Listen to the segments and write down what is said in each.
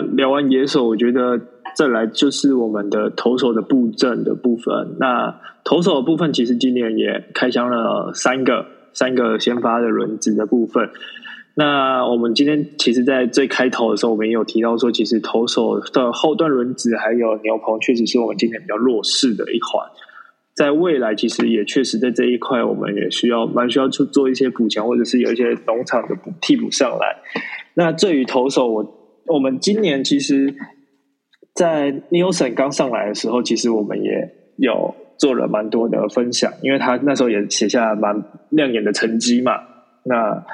聊完野手，我觉得再来就是我们的投手的布阵的部分。那投手的部分，其实今年也开箱了三个三个先发的轮子的部分。那我们今天其实，在最开头的时候，我们也有提到说，其实投手的后段轮子还有牛棚，确实是我们今年比较弱势的一环。在未来，其实也确实在这一块，我们也需要蛮需要去做一些补强，或者是有一些农场的补替补上来。那至于投手，我我们今年其实，在 Nielsen 刚上来的时候，其实我们也有做了蛮多的分享，因为他那时候也写下蛮亮眼的成绩嘛。那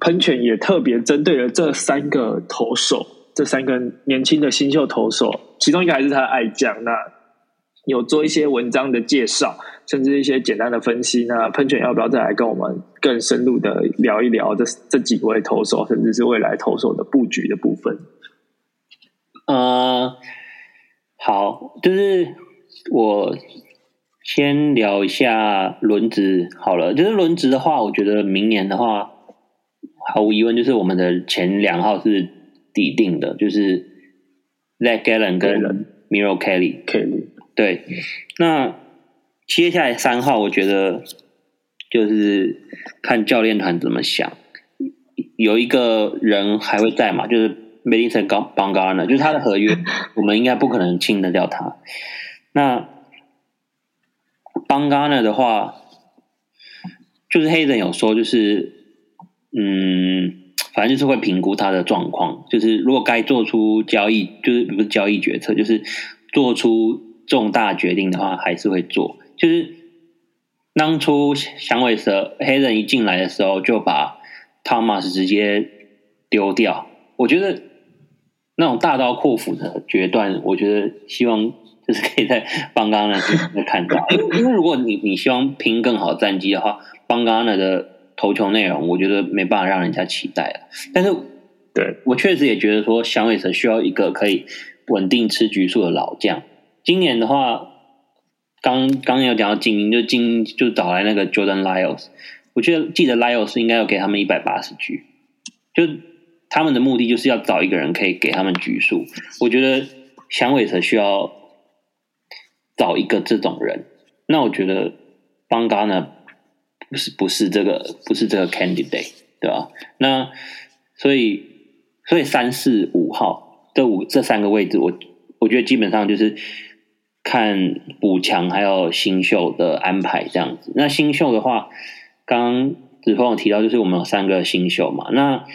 喷泉也特别针对了这三个投手，这三个年轻的新秀投手，其中一个还是他爱将。那有做一些文章的介绍，甚至一些简单的分析。那喷泉要不要再来跟我们更深入的聊一聊这这几位投手，甚至是未来投手的布局的部分？呃，好，就是我先聊一下轮值好了。就是轮值的话，我觉得明年的话，毫无疑问就是我们的前两号是底定的，就是 Let Gallen 跟 Miro Kelly Kelly。对，那接下来三号，我觉得就是看教练团怎么想。有一个人还会在嘛？就是 Madison 刚邦加呢，就是他的合约，我们应该不可能清得掉他。那邦加呢的话，就是黑人有说，就是嗯，反正就是会评估他的状况，就是如果该做出交易，就是不是交易决策，就是做出。重大决定的话，还是会做。就是当初响尾蛇黑人一进来的时候，就把 Thomas 直接丢掉。我觉得那种大刀阔斧的决断，我觉得希望就是可以在邦刚那边看到。因为如果你你希望拼更好战绩的话，邦刚那的投球内容，我觉得没办法让人家期待了。但是，对我确实也觉得说，响尾蛇需要一个可以稳定吃局数的老将。今年的话，刚刚有讲到精英，就精英就找来那个 Jordan Lyles，我觉得记得 Lyles 应该要给他们一百八十局，就他们的目的就是要找一个人可以给他们局数。我觉得响尾蛇需要找一个这种人，那我觉得邦嘎呢不是不是这个不是这个 candidate 对吧？那所以所以三四五号这五这三个位置，我我觉得基本上就是。看补强还有新秀的安排这样子。那新秀的话，刚刚子峰有提到，就是我们有三个新秀嘛。那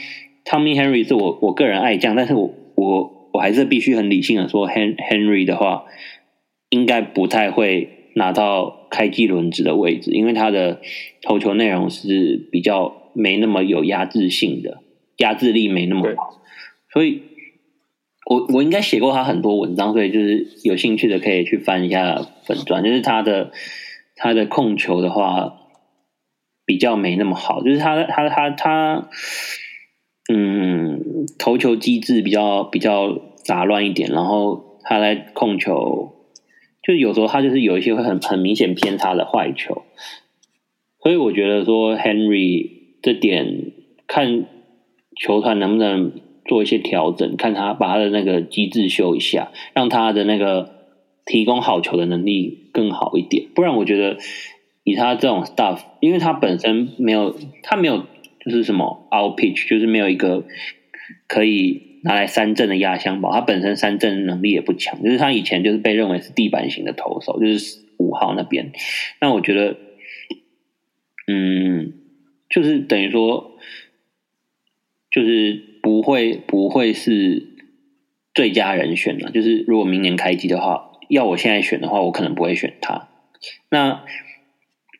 Tommy Henry 是我我个人爱将，但是我我我还是必须很理性的说，Hen Henry 的话应该不太会拿到开机轮子的位置，因为他的投球内容是比较没那么有压制性的，压制力没那么好，所以。我我应该写过他很多文章，所以就是有兴趣的可以去翻一下本传。就是他的他的控球的话比较没那么好，就是他他他他嗯投球机制比较比较杂乱一点，然后他在控球就是有时候他就是有一些会很很明显偏差的坏球，所以我觉得说 Henry 这点看球团能不能。做一些调整，看他把他的那个机制修一下，让他的那个提供好球的能力更好一点。不然，我觉得以他这种 stuff，因为他本身没有，他没有就是什么 out pitch，就是没有一个可以拿来三振的压箱宝。他本身三振能力也不强，就是他以前就是被认为是地板型的投手，就是五号那边。那我觉得，嗯，就是等于说，就是。不会不会是最佳人选了。就是如果明年开机的话，要我现在选的话，我可能不会选他。那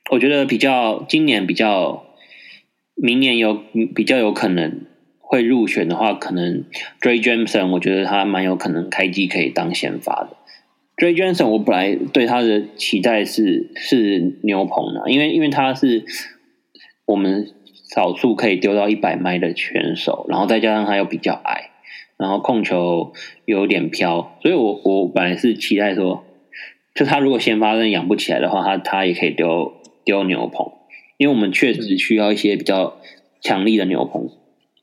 我觉得比较今年比较，明年有比较有可能会入选的话，可能 Dray Jameson，我觉得他蛮有可能开机可以当先发的。Dray Jameson，我本来对他的期待是是牛棚的，因为因为他是我们。少数可以丢到一百迈的选手，然后再加上他又比较矮，然后控球有点飘，所以我我本来是期待说，就他如果先发生养不起来的话，他他也可以丢丢牛棚，因为我们确实需要一些比较强力的牛棚。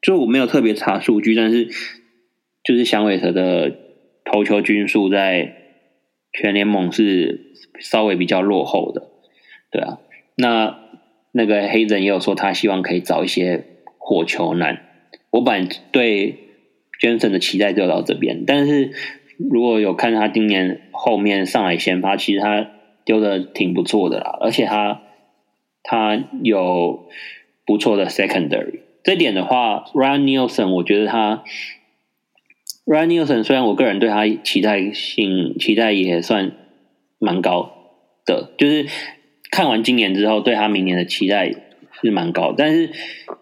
就我没有特别查数据，但是就是响尾蛇的投球均数在全联盟是稍微比较落后的，对啊。那那个黑人也有说他希望可以找一些火球男。我本来对 Jensen 的期待就到这边，但是如果有看他今年后面上海先发，其实他丢的挺不错的啦，而且他他有不错的 secondary。这点的话，Ryan Nielsen 我觉得他。Ryan Nielsen 虽然我个人对他期待性期待也算蛮高的，就是看完今年之后对他明年的期待是蛮高，但是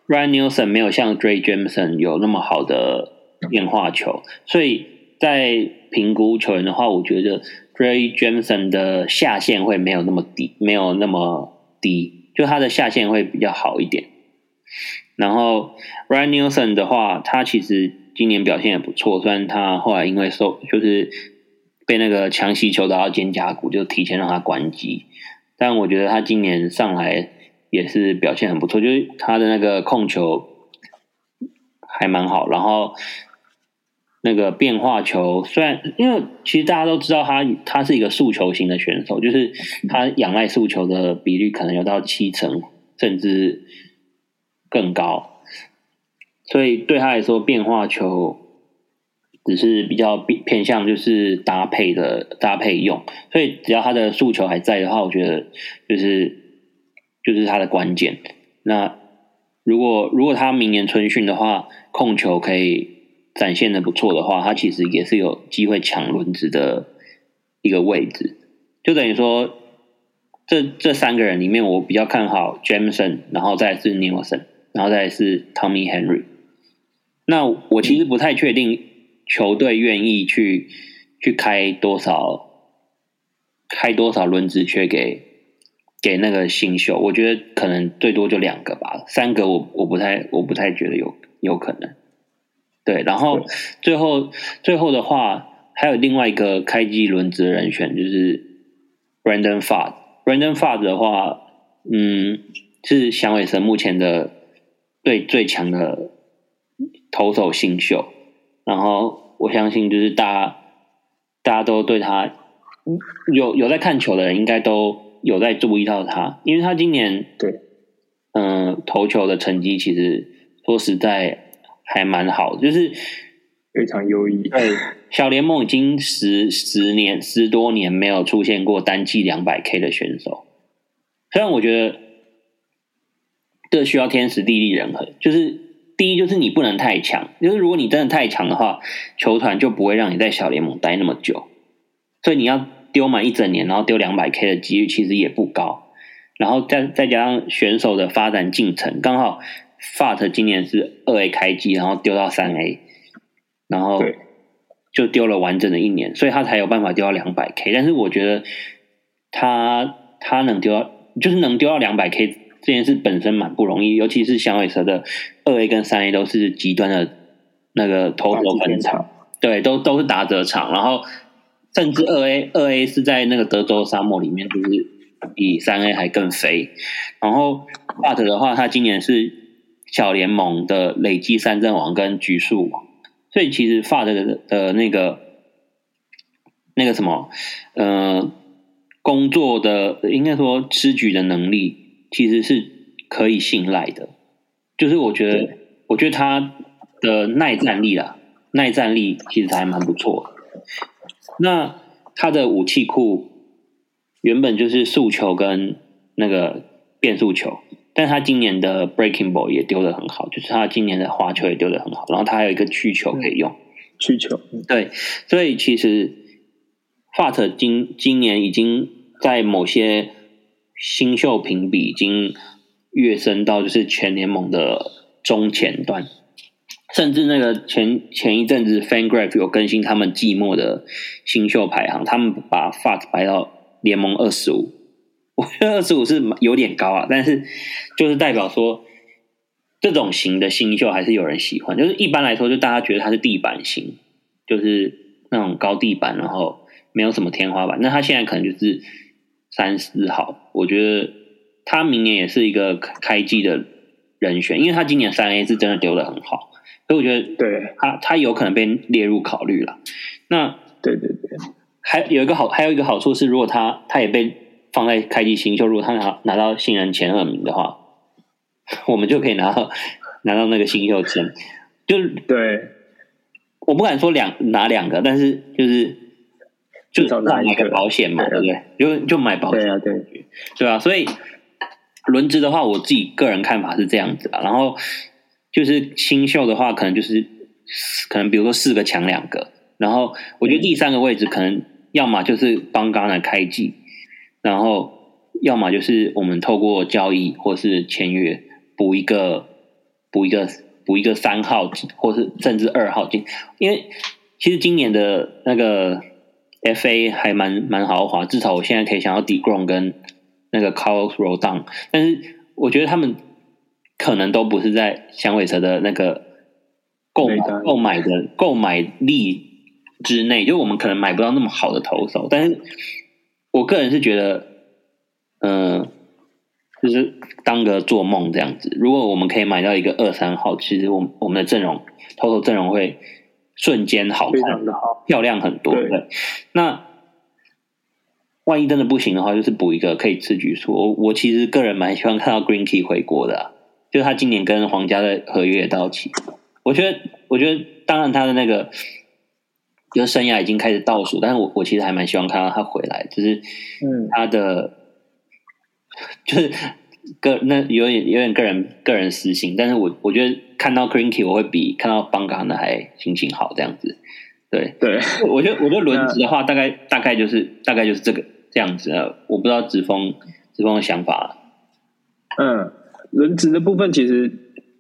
Ryan Nielsen 没有像 Dray Jameson 有那么好的变化球，所以在评估球员的话，我觉得 Dray Jameson 的下限会没有那么低，没有那么低，就他的下限会比较好一点。然后 Ryan Nielsen 的话，他其实。今年表现也不错，虽然他后来因为受就是被那个强袭球打到肩胛骨，就提前让他关机。但我觉得他今年上来也是表现很不错，就是他的那个控球还蛮好。然后那个变化球，虽然因为其实大家都知道他他是一个速球型的选手，就是他仰赖速球的比率可能有到七成，甚至更高。所以对他来说，变化球只是比较偏向就是搭配的搭配用。所以只要他的诉求还在的话，我觉得就是就是他的关键。那如果如果他明年春训的话，控球可以展现的不错的话，他其实也是有机会抢轮子的一个位置。就等于说，这这三个人里面，我比较看好 Jameson，然后再是 Nielsen，然后再是 Tommy Henry。那我其实不太确定球队愿意去去开多少开多少轮值缺给给那个新秀，我觉得可能最多就两个吧，三个我我不太我不太觉得有有可能。对，然后最后最后的话，还有另外一个开机轮值的人选，就是 Brandon Fad。Brandon Fad 的话，嗯，是响尾蛇目前的最最强的。投手新秀，然后我相信就是大家大家都对他有有在看球的人，应该都有在注意到他，因为他今年对嗯投球的成绩其实说实在还蛮好，就是非常优异。对，小联盟已经十十年十多年没有出现过单季两百 K 的选手，虽然我觉得这需要天时地利人和，就是。第一就是你不能太强，就是如果你真的太强的话，球团就不会让你在小联盟待那么久。所以你要丢满一整年，然后丢两百 K 的几率其实也不高。然后再再加上选手的发展进程，刚好 Fat 今年是二 A 开机，然后丢到三 A，然后就丢了完整的一年，所以他才有办法丢到两百 K。但是我觉得他他能丢到，就是能丢到两百 K。这件事本身蛮不容易，尤其是响尾蛇的二 A 跟三 A 都是极端的那个投手本场，对，都都是打折场，然后甚至二 A 二 A 是在那个德州沙漠里面，就是比三 A 还更肥。然后 But 的话，他今年是小联盟的累计三阵王跟局数王，所以其实 But 的的那个那个什么，呃，工作的应该说吃局的能力。其实是可以信赖的，就是我觉得，我觉得他的耐战力啊，耐战力其实还蛮不错。那他的武器库原本就是速球跟那个变速球，但他今年的 breaking ball 也丢的很好，就是他今年的滑球也丢的很好，然后他还有一个曲球可以用，曲球对，所以其实 Fat 今今年已经在某些。新秀评比已经跃升到就是全联盟的中前段，甚至那个前前一阵子 FanGraph 有更新他们季末的新秀排行，他们把 Fat 排到联盟二十五，我觉得二十五是有点高啊，但是就是代表说这种型的新秀还是有人喜欢，就是一般来说就大家觉得他是地板型，就是那种高地板，然后没有什么天花板，那他现在可能就是。三四号，我觉得他明年也是一个开机的人选，因为他今年三 A 是真的丢的很好，所以我觉得对他他有可能被列入考虑了。那对对对，还有一个好，还有一个好处是，如果他他也被放在开机新秀，如果他拿拿到新人前二名的话，我们就可以拿到拿到那个新秀签。就是对，我不敢说两拿两个，但是就是就至少拿一个买个保险嘛，对对不对？就就买保险，对啊对，对啊，所以轮值的话，我自己个人看法是这样子啊。然后就是新秀的话，可能就是可能比如说四个抢两个，然后我觉得第三个位置可能要么就是帮刚来开季，然后要么就是我们透过交易或是签约补一个补一个补一个三号或是甚至二号进，因为其实今年的那个 FA 还蛮蛮豪华，至少我现在可以想到 d e g r o n 跟那个 Carlos Rodon，但是我觉得他们可能都不是在响尾蛇的那个购买购买的购买力之内，就我们可能买不到那么好的投手，但是我个人是觉得，嗯、就是当个做梦这样子。如果我们可以买到一个二三号，其实我们我们的阵容投手阵容会瞬间好非看常的好，漂亮很多。对对，那万一真的不行的话，就是补一个可以吃局数。我我其实个人蛮喜欢看到 Green Key 回国的、啊，就是他今年跟皇家的合约也到期，我觉得我觉得当然他的那个。就是生涯已经开始倒数，但是我我其实还蛮希望看到他回来，就是嗯，他的就是个那有点有点个人个人私心，但是我我觉得看到 Greenkey 我会比看到邦嘎的还心情好这样子。对，对，我觉得 我觉得轮值的话，大概大概就是大概就是这个这样子呃，我不知道子峰子峰的想法。嗯，轮值的部分其实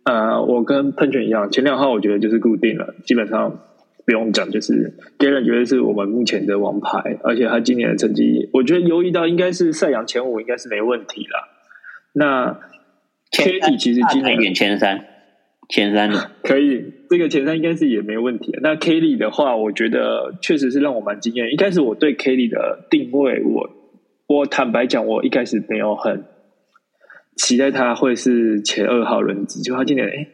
呃，我跟喷泉一样，前两号我觉得就是固定了，基本上不用讲，就是 Galen 绝对是我们目前的王牌，而且他今年的成绩，我觉得优异到应该是赛扬前五应该是没问题啦。那 K 体其实今年远前三前三的，可以，这个前三应该是也没问题。那 Kelly 的话，我觉得确实是让我蛮惊艳。一开始我对 Kelly 的定位，我我坦白讲，我一开始没有很期待他会是前二号轮子，就他今年哎，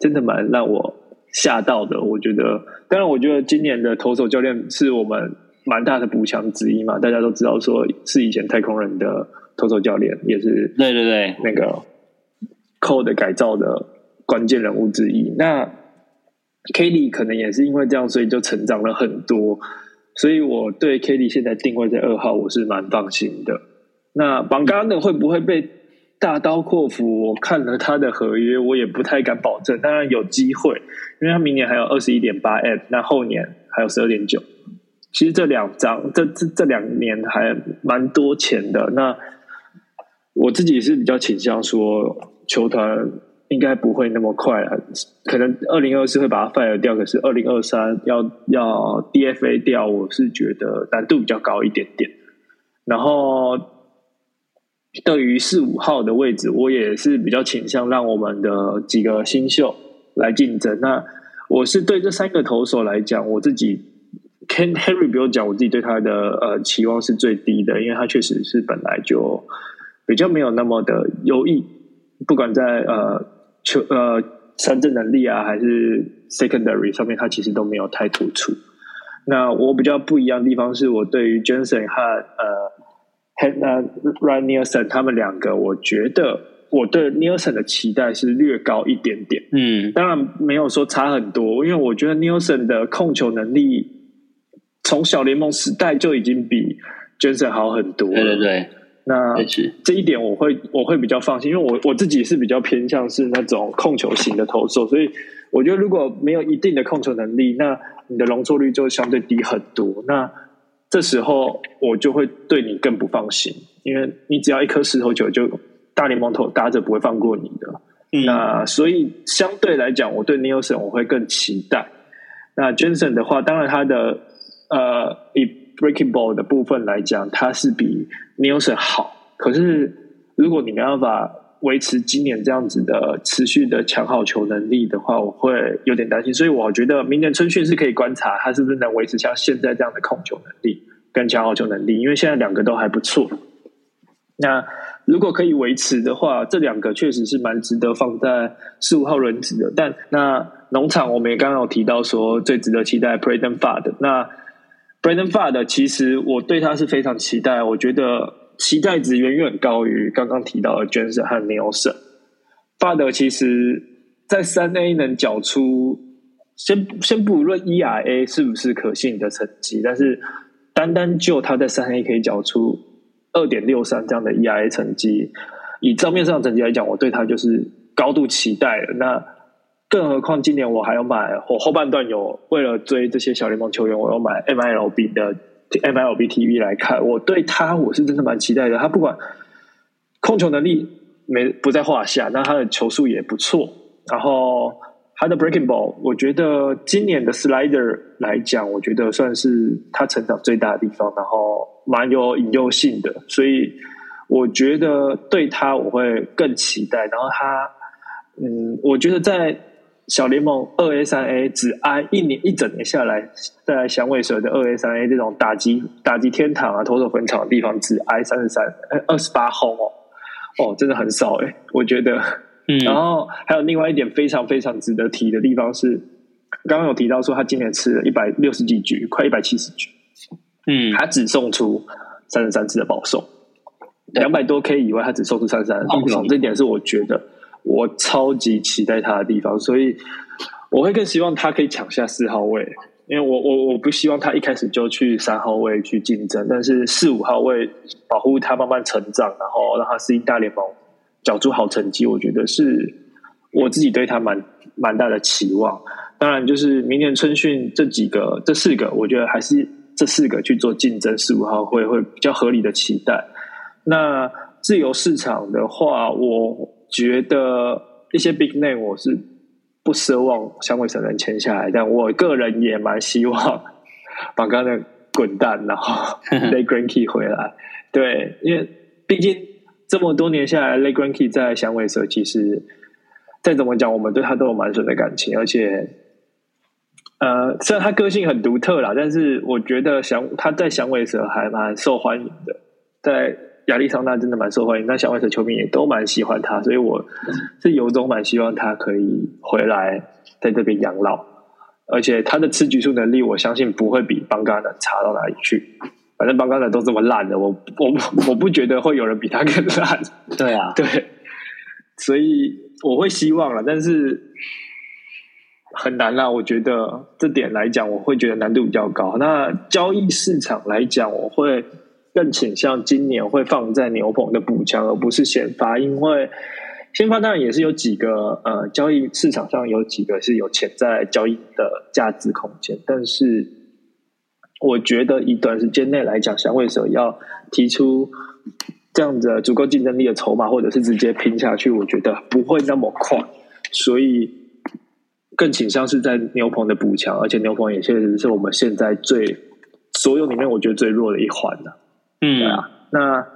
真的蛮让我吓到的。我觉得，当然，我觉得今年的投手教练是我们蛮大的补强之一嘛。大家都知道，说是以前太空人的投手教练，也是对对对，那个 Code 改造的关键人物之一。那 Kelly 可能也是因为这样，所以就成长了很多。所以我对 Kelly 现在定位在二号，我是蛮放心的。那榜刚的会不会被大刀阔斧？我看了他的合约，我也不太敢保证。当然有机会，因为他明年还有二十一点八 M，那后年还有十二点九。其实这两张，这这这两年还蛮多钱的。那我自己是比较倾向说，球团应该不会那么快了，可能二零二四会把它 fire 掉，可是二零二三要要 DFA 掉，我是觉得难度比较高一点点。然后对于四五号的位置，我也是比较倾向让我们的几个新秀来竞争。那我是对这三个投手来讲，我自己 Ken Henry 不用讲，我自己对他的呃期望是最低的，因为他确实是本来就比较没有那么的优异，不管在呃球呃三振能力啊，还是 secondary 上面，他其实都没有太突出。那我比较不一样的地方是我对于 Jensen 和呃 Han 呃 Ryan Nielsen 他们两个，我觉得我对 Nielsen 的期待是略高一点点。嗯，当然没有说差很多，因为我觉得 Nielsen 的控球能力从小联盟时代就已经比 Jensen 好很多了。对对对，那这一点我会我会比较放心，因为我我自己是比较偏向是那种控球型的投手，所以我觉得如果没有一定的控球能力，那你的容错率就相对低很多。那这时候我就会对你更不放心，因为你只要一颗石头球，就大联盟投打者不会放过你的。嗯那所以相对来讲，我对 Nielsen 我会更期待。那 Jensen 的话，当然他的呃以 Breaking Ball 的部分来讲，他是比 Nielsen 好。可是如果你没办法维持今年这样子的持续的强好球能力的话，我会有点担心。所以我觉得明年春训是可以观察他是不是能维持像现在这样的控球能力跟强好球能力，因为现在两个都还不错。那如果可以维持的话，这两个确实是蛮值得放在十五号轮子的。但那农场我们也刚刚有提到说，最值得期待 Braden Fad。那 Brandon Fad 其实我对他是非常期待，我觉得期待值远远高于刚刚提到的 Jensen 和 Nelson。Fad 其实在三 A 能缴出，先先不论 ERA 是不是可信的成绩，但是单单就他在三 A 可以缴出。二点六三这样的 ERA 成绩，以账面上的成绩来讲，我对他就是高度期待了。那更何况今年我还要买，我后半段有为了追这些小联盟球员，我要买 MLB 的 MLB TV 来看。我对他我是真的蛮期待的。他不管控球能力没不在话下，那他的球速也不错。然后他的 Breaking Ball，我觉得今年的 Slider 来讲，我觉得算是他成长最大的地方。然后。蛮有引诱性的，所以我觉得对他我会更期待。然后他，嗯，我觉得在小联盟二 A 三 A 只挨一年一整年下来，在响尾蛇的二 A 三 A 这种打击打击天堂啊、投手坟场的地方，只挨三十三二十八轰哦，哦，真的很少哎，我觉得。嗯，然后还有另外一点非常非常值得提的地方是，刚刚有提到说他今年吃了一百六十几局，快一百七十局。嗯，他只送出三十三次的保送，两百多 K 以外，他只送出三十三次保送，这点是我觉得我超级期待他的地方，所以我会更希望他可以抢下四号位，因为我我我不希望他一开始就去三号位去竞争，但是四五号位保护他慢慢成长，然后让他适应大联盟，缴出好成绩，我觉得是我自己对他蛮蛮大的期望。当然，就是明年春训这几个这四个，我觉得还是。这四个去做竞争，四五号会会比较合理的期待。那自由市场的话，我觉得一些 big name 我是不奢望香味神能签下来，但我个人也蛮希望把刚才滚蛋，然后 Lay Granky 回来。对，因为毕竟这么多年下来，Lay Granky 在香味蛇其实再怎么讲，我们对他都有蛮深的感情，而且。呃，虽然他个性很独特啦，但是我觉得响他在响尾蛇还蛮受欢迎的，在亚利桑那真的蛮受欢迎，那响尾蛇球迷也都蛮喜欢他，所以我是由衷蛮希望他可以回来在这边养老，而且他的吃局数能力，我相信不会比邦加的差到哪里去，反正邦加的都这么烂的，我我我不觉得会有人比他更烂，对啊，对，所以我会希望了，但是。很难啦，我觉得这点来讲，我会觉得难度比较高。那交易市场来讲，我会更倾向今年会放在牛棚的补强，而不是先发，因为先发当然也是有几个呃交易市场上有几个是有潜在交易的价值空间，但是我觉得以短时间内来讲，响尾蛇要提出这样子足够竞争力的筹码，或者是直接拼下去，我觉得不会那么快，所以。更倾向是在牛棚的补强，而且牛棚也确实是我们现在最所有里面我觉得最弱的一环了。嗯，对啊。那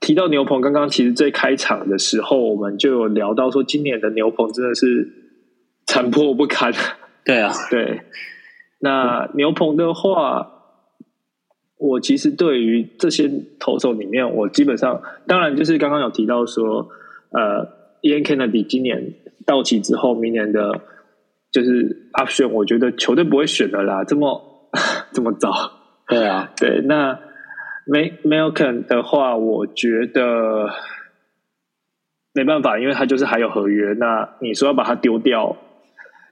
提到牛棚，刚刚其实最开场的时候，我们就有聊到说，今年的牛棚真的是残破不堪。对啊，对。那牛棚的话，我其实对于这些投手里面，我基本上当然就是刚刚有提到说，呃，Ian Kennedy 今年到期之后，明年的。就是 option，我觉得球队不会选的啦，这么 这么早。对啊，对。那 Malcolm 的话，我觉得没办法，因为他就是还有合约。那你说要把它丢掉，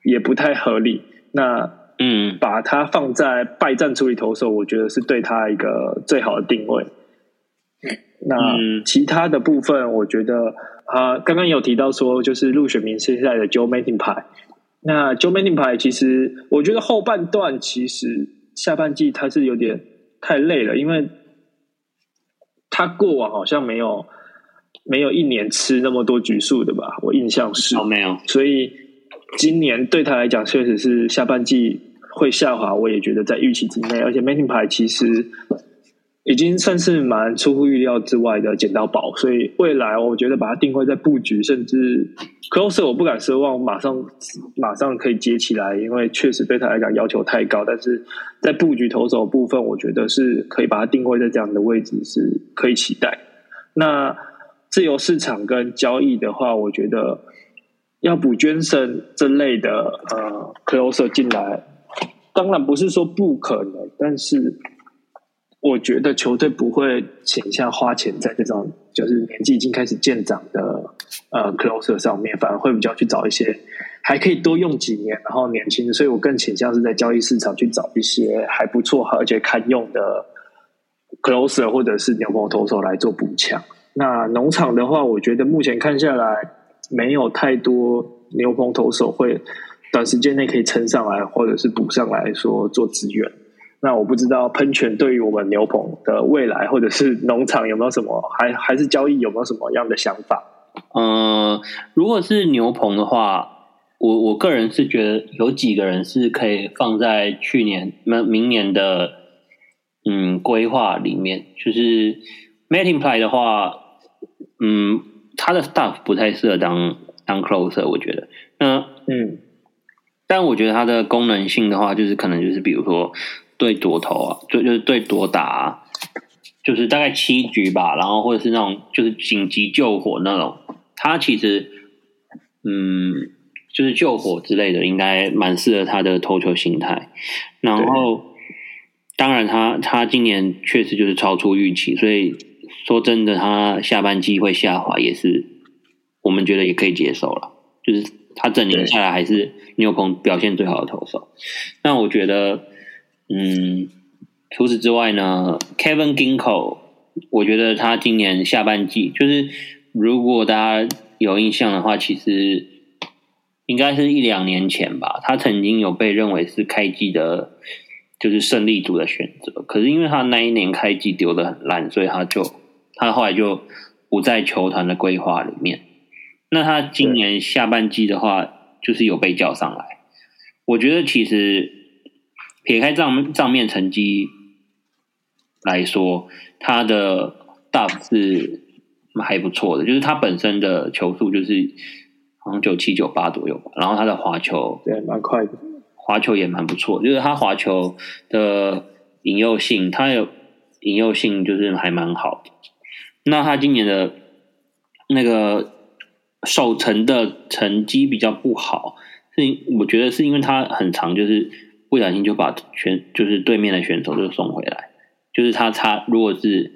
也不太合理。那嗯，把它放在败战处理投手，我觉得是对他一个最好的定位。那其他的部分，我觉得啊，刚刚有提到说，就是入选明星赛的 Joe Manning 牌。那 Joe Manning 牌其实，我觉得后半段其实下半季他是有点太累了，因为他过往好像没有没有一年吃那么多局数的吧，我印象是没有，所以今年对他来讲确实是下半季会下滑，我也觉得在预期之内，而且 Manning 牌其实。已经算是蛮出乎意料之外的捡到宝，所以未来我觉得把它定位在布局，甚至 closer 我不敢奢望马上马上可以接起来，因为确实对他来讲要求太高。但是在布局投手部分，我觉得是可以把它定位在这样的位置，是可以期待。那自由市场跟交易的话，我觉得要补捐生这类的呃 closer 进来，当然不是说不可能，但是我觉得球队不会倾向花钱在这种就是年纪已经开始渐长的呃 closer 上面，反而会比较去找一些还可以多用几年，然后年轻的，所以我更倾向是在交易市场去找一些还不错而且堪用的 closer 或者是牛棚投手来做补强。那农场的话，我觉得目前看下来，没有太多牛棚投手会短时间内可以撑上来，或者是补上来说做支援。那我不知道喷泉对于我们牛棚的未来，或者是农场有没有什么，还还是交易有没有什么样的想法？嗯，如果是牛棚的话，我我个人是觉得有几个人是可以放在去年、明明年的嗯规划里面，就是 Mating Play 的话。嗯，他的 stuff 不太适合当当 closer，我觉得。那嗯，但我觉得它的功能性的话，就是可能就是比如说对夺头啊，就就是对夺打，就是大概七局吧，然后或者是那种就是紧急救火那种，他其实嗯，就是救火之类的，应该蛮适合他的投球心态。然后，当然他他今年确实就是超出预期，所以。说真的，他下半季会下滑，也是我们觉得也可以接受了。就是他整年下来还是牛棚表现最好的投手。那我觉得，嗯，除此之外呢，Kevin Ginko，我觉得他今年下半季，就是如果大家有印象的话，其实应该是一两年前吧，他曾经有被认为是开季的，就是胜利组的选择。可是因为他那一年开季丢的很烂，所以他就。他后来就不在球团的规划里面。那他今年下半季的话，就是有被叫上来。我觉得其实撇开账账面成绩来说，他的 DUF 是还不错的，就是他本身的球速就是好像九七九八左右吧。然后他的滑球对蛮快的，滑球也蛮不错，就是他滑球的引诱性，他有引诱性就是还蛮好的。那他今年的那个守城的成绩比较不好，是我觉得是因为他很长，就是不小心就把选就是对面的选手就送回来，就是他他如果是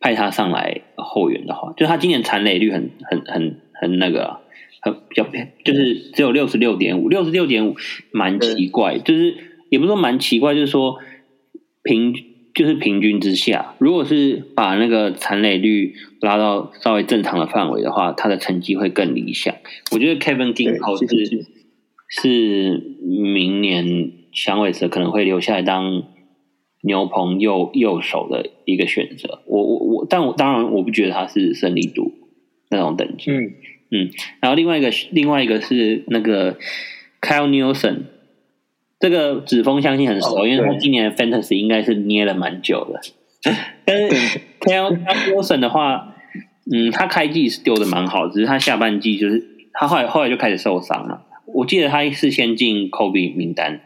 派他上来后援的话，就他今年残垒率很很很很那个很比较就是只有六十六点五，六十六点五蛮奇怪，就是也不是说蛮奇怪，就是说平。就是平均之下，如果是把那个残垒率拉到稍微正常的范围的话，他的成绩会更理想。我觉得 Kevin Ginko 是是明年响尾蛇可能会留下来当牛棚右右手的一个选择。我我我，但我当然我不觉得他是胜利度那种等级。嗯嗯，然后另外一个另外一个是那个 Kyle Nielsen。这个指峰相信很熟，因为他今年 Fantasy 应该是捏了蛮久的。但是 Kel Wilson 的话，嗯，他开季是丢的蛮好，只是他下半季就是他后来后来就开始受伤了。我记得他是先进 Kobe 名单，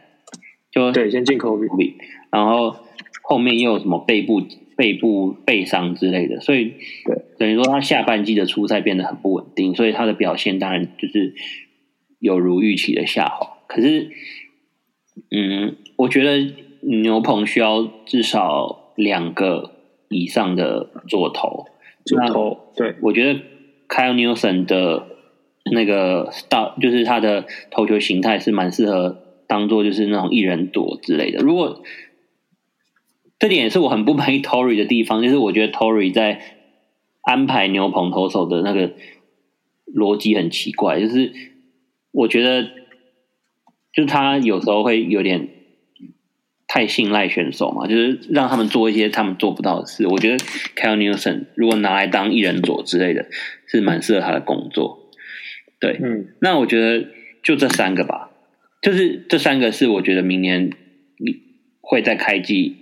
就对，先进 Kobe，然后后面又有什么背部背部背伤之类的，所以对等于说他下半季的出赛变得很不稳定，所以他的表现当然就是有如预期的下滑。可是。嗯，我觉得牛棚需要至少两个以上的左投。左投，对，我觉得 Kyle Nielsen 的那个大，就是他的投球形态是蛮适合当做就是那种一人躲之类的。如果这点也是我很不满意 Tory 的地方，就是我觉得 Tory 在安排牛棚投手的那个逻辑很奇怪，就是我觉得。就他有时候会有点太信赖选手嘛，就是让他们做一些他们做不到的事。我觉得 Kyle Nielsen 如果拿来当一人左之类的，是蛮适合他的工作。对，嗯，那我觉得就这三个吧，就是这三个是我觉得明年你会在开季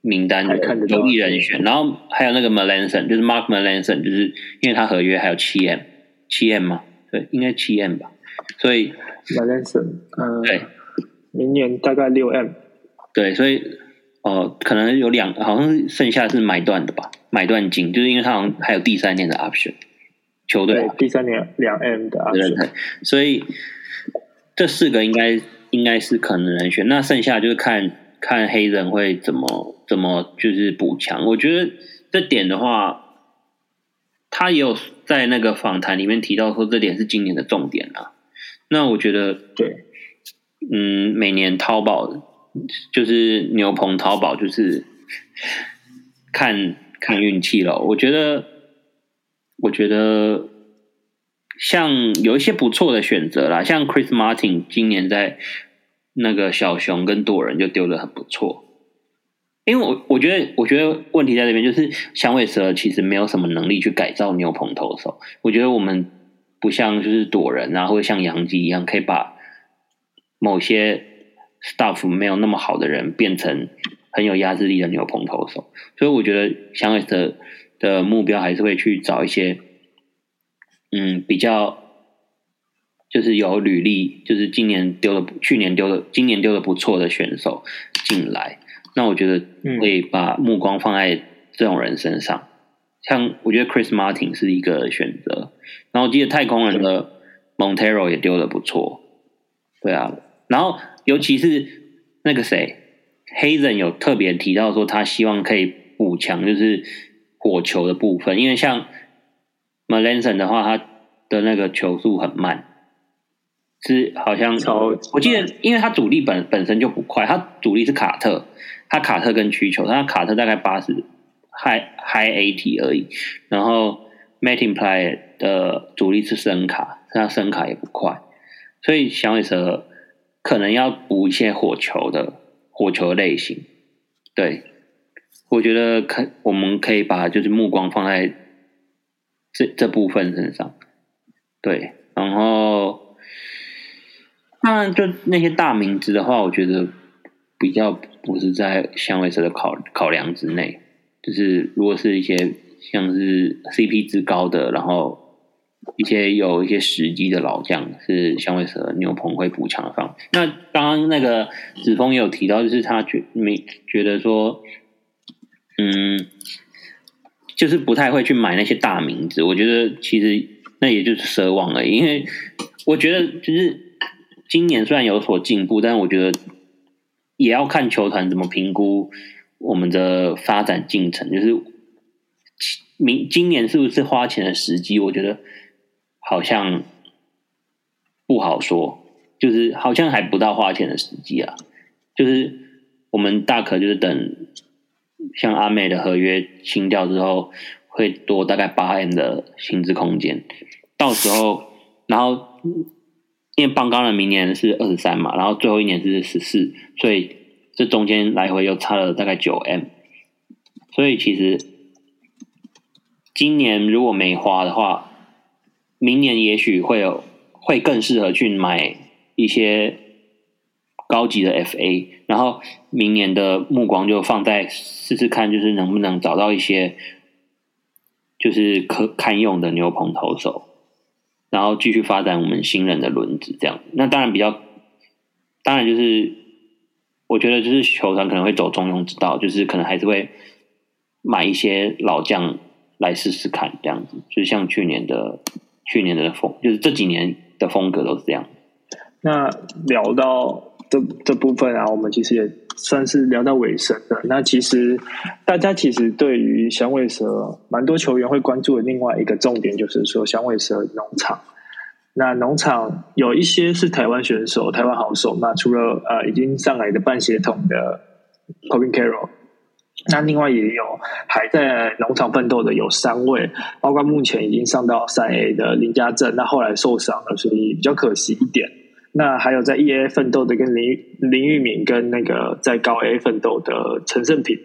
名单的有一人选，然后还有那个 Melanson，就是 Mark Melanson，就是因为他合约还有七 M，七 M 嘛，对，应该七 M 吧，所以。m a l e n s o n 嗯，对，明年大概六 M，对，所以哦，可能有两，好像是剩下是买断的吧，买断金，就是因为他好像还有第三年的 option，球队，第三年两 M 的 option，对，所以这四个应该应该是可能人选，那剩下就是看看黑人会怎么怎么就是补强。我觉得这点的话，他也有在那个访谈里面提到说，这点是今年的重点啊。那我觉得，对，嗯，每年淘宝就是牛棚淘宝，就是看看运气了。我觉得，我觉得像有一些不错的选择啦，像 Chris Martin 今年在那个小熊跟多人就丢的很不错。因为我我觉得，我觉得问题在这边，就是响尾蛇其实没有什么能力去改造牛棚投手。我觉得我们不像就是躲人啊，或者像杨基一样，可以把某些 staff 没有那么好的人变成很有压制力的牛棚投手。所以我觉得响尾蛇的目标还是会去找一些，嗯，比较就是有履历，就是今年丢的、去年丢的、今年丢的不错的选手进来。那我觉得会把目光放在这种人身上，像我觉得 Chris Martin 是一个选择，然后我记得太空人的 Montero 也丢的不错，对啊，然后尤其是那个谁，Hazen 有特别提到说他希望可以补强就是火球的部分，因为像 Melanson 的话，他的那个球速很慢。是好像超我记得，因为他主力本本身就不快，他主力是卡特，他卡特跟曲球，他卡特大概八十 high high eighty 而已，然后，Mattingplay 的主力是声卡，他声卡也不快，所以响尾蛇可能要补一些火球的火球类型，对，我觉得可我们可以把就是目光放在这这部分身上，对，然后。当然，就那些大名字的话，我觉得比较不是在香味蛇的考考量之内。就是如果是一些像是 CP 值高的，然后一些有一些时机的老将，是香味蛇牛棚会补强的方。那刚刚那个子峰也有提到，就是他觉没觉得说，嗯，就是不太会去买那些大名字。我觉得其实那也就是奢望而已，因为我觉得就是。今年虽然有所进步，但我觉得也要看球团怎么评估我们的发展进程。就是明今年是不是花钱的时机？我觉得好像不好说，就是好像还不到花钱的时机啊。就是我们大可就是等像阿美的合约清掉之后，会多大概八 M 的薪资空间，到时候然后。因为邦刚的明年是二十三嘛，然后最后一年是十四，所以这中间来回又差了大概九 M，所以其实今年如果没花的话，明年也许会有会更适合去买一些高级的 FA，然后明年的目光就放在试试看，就是能不能找到一些就是可堪用的牛棚投手。然后继续发展我们新人的轮子，这样。那当然比较，当然就是，我觉得就是球团可能会走中庸之道，就是可能还是会买一些老将来试试看，这样子。就是像去年的去年的风，就是这几年的风格都是这样。那聊到这这部分啊，我们其实也算是聊到尾声的。那其实大家其实对于响尾蛇，蛮多球员会关注的另外一个重点，就是说响尾蛇农场。那农场有一些是台湾选手、台湾好手。那除了呃已经上来的半协同的 Cobin Carroll，那另外也有还在农场奋斗的有三位，包括目前已经上到三 A 的林家正，那后来受伤了，所以比较可惜一点。那还有在 E A 奋斗的跟林林玉敏，跟那个在高 A 奋斗的陈胜平。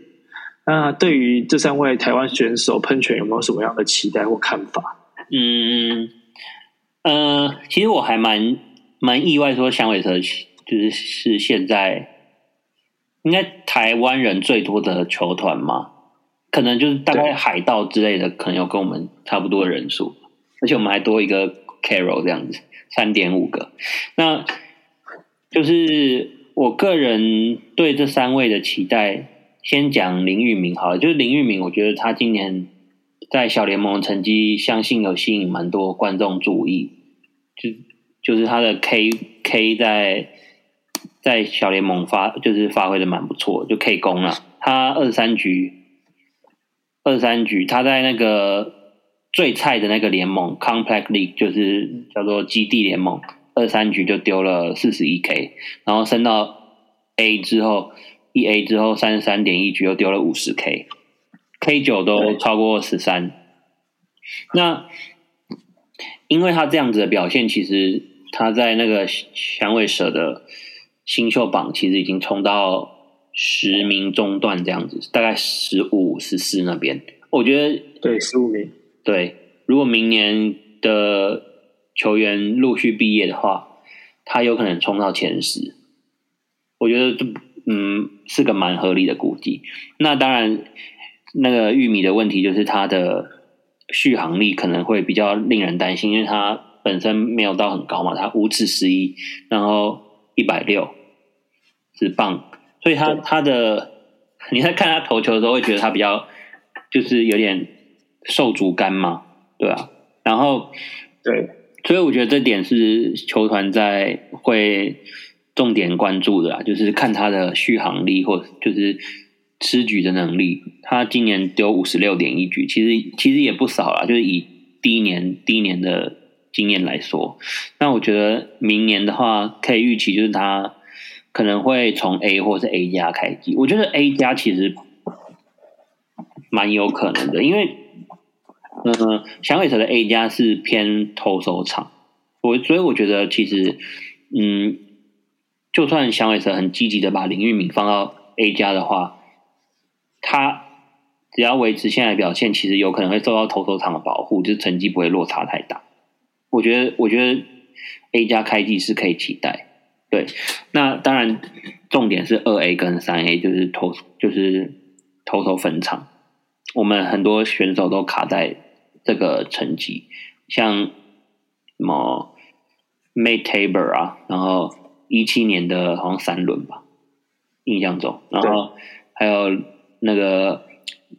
那对于这三位台湾选手喷泉有没有什么样的期待或看法？嗯。呃，其实我还蛮蛮意外，说响尾蛇就是是现在应该台湾人最多的球团嘛，可能就是大概海盗之类的，可能有跟我们差不多的人数，而且我们还多一个 Carol 这样子，三点五个。那就是我个人对这三位的期待，先讲林玉明好了，就是林玉明，我觉得他今年在小联盟成绩，相信有吸引蛮多观众注意，就就是他的 K K 在在小联盟发就是发挥的蛮不错，就 K 攻了，他二三局二三局，他在那个最菜的那个联盟 Complex League，就是叫做基地联盟，二三局就丢了四十一 K，然后升到 A 之后。一 A 之后三十三点一局又丢了五十 K，K 九都超过十三。那因为他这样子的表现，其实他在那个响尾蛇的新秀榜其实已经冲到十名中段这样子，大概十五十四那边。我觉得对十五名。对，如果明年的球员陆续毕业的话，他有可能冲到前十。我觉得这。嗯，是个蛮合理的估计。那当然，那个玉米的问题就是它的续航力可能会比较令人担心，因为它本身没有到很高嘛，它五尺十一，然后一百六是棒，所以它它的 你在看他投球的时候会觉得他比较就是有点受足干嘛，对啊，然后对，所以我觉得这点是球团在会。重点关注的啊，就是看他的续航力或就是吃局的能力。他今年丢五十六点一局，其实其实也不少啦。就是以第一年第一年的经验来说，那我觉得明年的话可以预期，就是他可能会从 A 或是 A 加开机。我觉得 A 加其实蛮有可能的，因为嗯，响尾蛇的 A 加是偏投手场，我所以我觉得其实嗯。就算响尾蛇很积极的把林玉敏放到 A 加的话，他只要维持现在表现，其实有可能会受到投手场的保护，就是成绩不会落差太大。我觉得，我觉得 A 加开季是可以期待。对，那当然重点是二 A 跟三 A，就是投就是投手分场。我们很多选手都卡在这个成绩，像什么 May Tabor 啊，然后。一七年的好像三轮吧，印象中，然后还有那个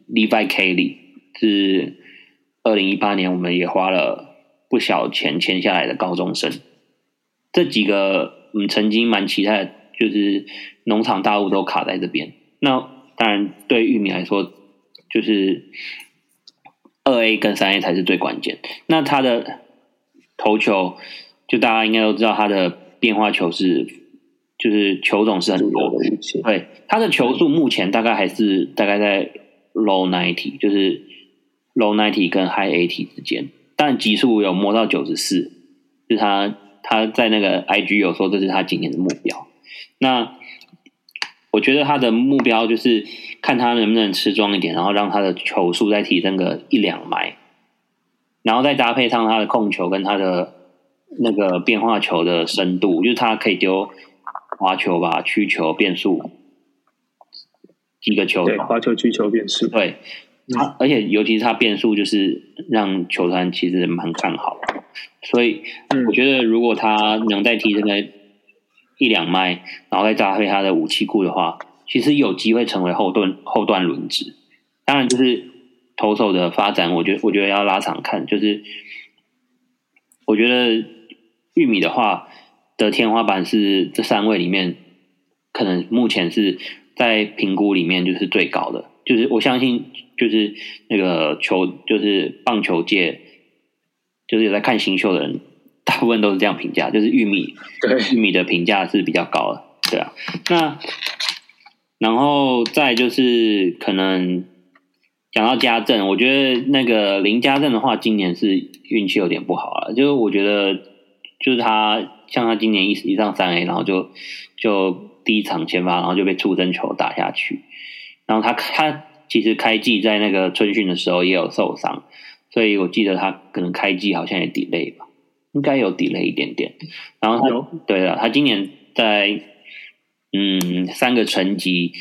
Levi Kelly 是二零一八年，我们也花了不小钱签下来的高中生。这几个嗯，曾经蛮期待，就是农场大物都卡在这边。那当然，对玉米来说，就是二 A 跟三 A 才是最关键。那他的投球，就大家应该都知道他的。变化球是，就是球种是很多的，对，他的球速目前大概还是大概在 low ninety，就是 low ninety 跟 high eighty 之间，但极速有摸到九十四，是他他在那个 IG 有说这是他今年的目标。那我觉得他的目标就是看他能不能吃壮一点，然后让他的球速再提升个一两迈，然后再搭配上他的控球跟他的。那个变化球的深度，就是他可以丢滑球吧、曲球、变速几个球。对，滑球、曲球、变速。对，他而且尤其是他变速，就是让球团其实蛮看好。所以我觉得，如果他能再提升个一两迈，然后再搭配他的武器库的话，其实有机会成为后段后段轮值。当然，就是投手的发展，我觉得我觉得要拉长看，就是我觉得。玉米的话的天花板是这三位里面，可能目前是在评估里面就是最高的。就是我相信，就是那个球，就是棒球界，就是有在看新秀的人，大部分都是这样评价。就是玉米，对玉米的评价是比较高的，对啊。那然后再就是可能讲到家政，我觉得那个林家政的话，今年是运气有点不好啊。就是我觉得。就是他，像他今年一一上三 A，然后就就第一场先发，然后就被出生球打下去。然后他他其实开季在那个春训的时候也有受伤，所以我记得他可能开季好像也 delay 吧，应该有 delay 一点点。然后他对了，他今年在嗯三个层级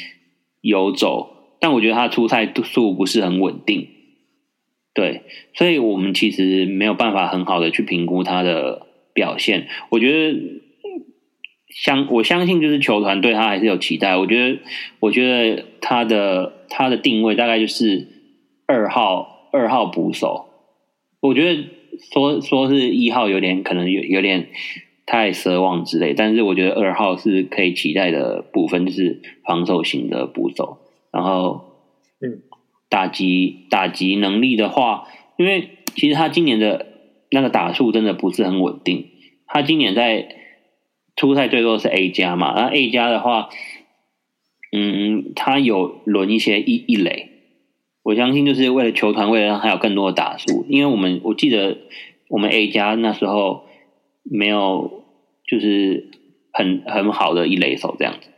游走，但我觉得他出赛度数不是很稳定。对，所以我们其实没有办法很好的去评估他的。表现，我觉得相我相信就是球团对他还是有期待。我觉得，我觉得他的他的定位大概就是二号二号捕手。我觉得说说是一号有点可能有有点太奢望之类，但是我觉得二号是可以期待的部分，就是防守型的捕手。然后，嗯，打击打击能力的话，因为其实他今年的那个打数真的不是很稳定。他今年在初赛最多是 A 加嘛，那 A 加的话，嗯，他有轮一些一一垒。我相信就是为了球团，为了让他有更多的打数，因为我们我记得我们 A 加那时候没有就是很很好的一垒手这样子，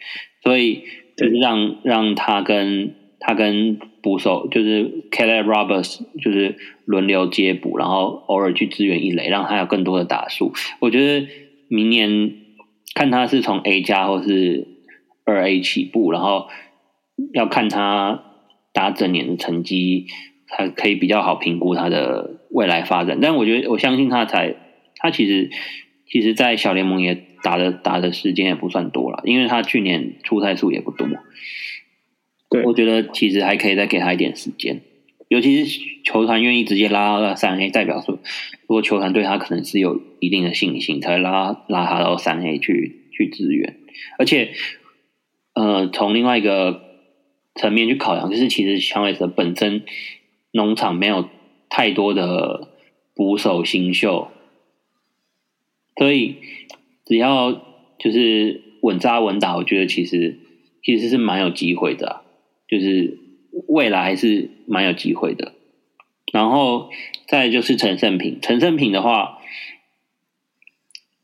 所以就是让让他跟他跟捕手就是 Kelly Roberts 就是轮流接捕，然后偶尔去支援一垒，让他有更多的打数。我觉得明年看他是从 A 加或是二 A 起步，然后要看他。打整年的成绩，他可以比较好评估他的未来发展。但我觉得，我相信他才，他其实其实，在小联盟也打的打的时间也不算多了，因为他去年出赛数也不多。对，我觉得其实还可以再给他一点时间，尤其是球团愿意直接拉到三 A，代表说，如果球团对他可能是有一定的信心，才会拉拉他到三 A 去去支援。而且，呃，从另外一个。层面去考量，就是其实香尾蛇本身农场没有太多的捕手新秀，所以只要就是稳扎稳打，我觉得其实其实是蛮有机会的，就是未来还是蛮有机会的。然后再就是陈胜平，陈胜平的话，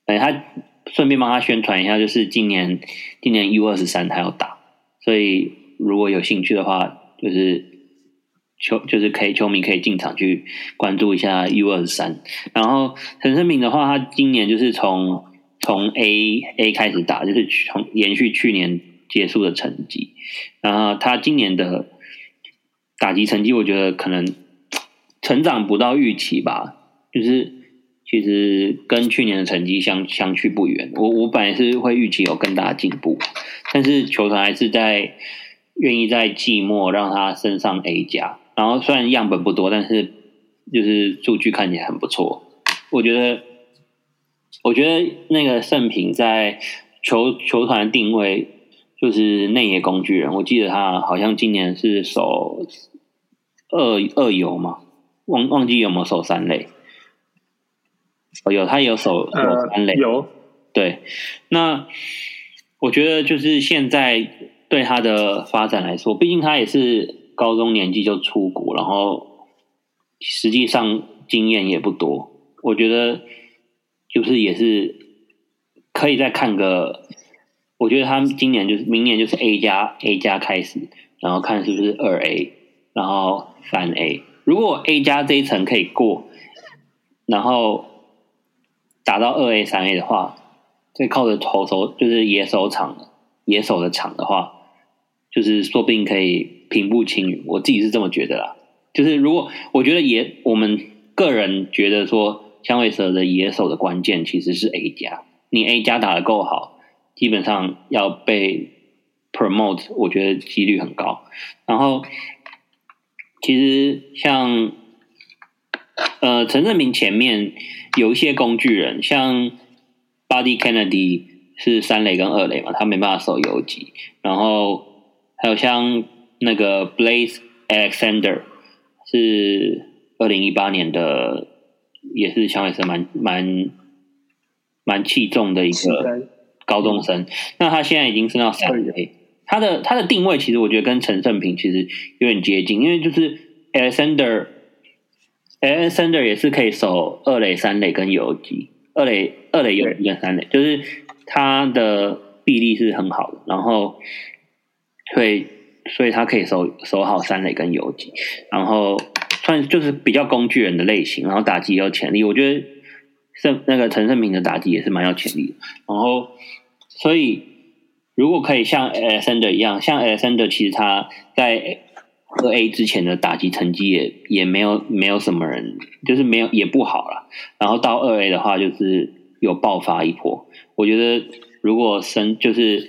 哎，他顺便帮他宣传一下，就是今年今年 U 二十三他要打，所以。如果有兴趣的话，就是球就是可以球迷可以进场去关注一下 U 二三。然后陈胜敏的话，他今年就是从从 A A 开始打，就是从延续去年结束的成绩。然后他今年的打击成绩，我觉得可能成长不到预期吧，就是其实跟去年的成绩相相去不远。我我本来是会预期有更大的进步，但是球团还是在。愿意在季末让他升上 A 加，然后虽然样本不多，但是就是数据看起来很不错。我觉得，我觉得那个盛平在球球团定位就是内野工具人。我记得他好像今年是守二二游嘛，忘忘记有没有守三垒。哦，有他有守守三垒，有对。那我觉得就是现在。对他的发展来说，毕竟他也是高中年纪就出国，然后实际上经验也不多。我觉得就是也是可以再看个，我觉得他们今年就是明年就是 A 加 A 加开始，然后看是不是二 A，然后三 A。如果 A 加这一层可以过，然后打到二 A 三 A 的话，再靠着投手就是野手场野手的场的话。就是说不定可以平步青云，我自己是这么觉得啦。就是如果我觉得野，我们个人觉得说，香尾蛇的野手的关键其实是 A 加，你 A 加打的够好，基本上要被 promote，我觉得几率很高。然后其实像呃陈正明前面有一些工具人，像 Buddy Kennedy 是三垒跟二垒嘛，他没办法守游击，然后。还有像那个 Blaze Alexander 是二零一八年的，也是相对是蛮蛮蛮器重的一个高中生。那他现在已经升到三 A，他的他的定位其实我觉得跟陈胜平其实有点接近，因为就是 Alexander Alexander 也是可以守二垒、三垒跟游击，二垒二垒游击跟三垒，就是他的臂力是很好的，然后。所以，所以他可以守守好三垒跟游击，然后算就是比较工具人的类型，然后打击也有潜力。我觉得胜那个陈胜平的打击也是蛮有潜力的。然后，所以如果可以像 Alexander 一样，像 Alexander 其实他在二 A 之前的打击成绩也也没有没有什么人，就是没有也不好了。然后到二 A 的话，就是有爆发一波。我觉得。如果升就是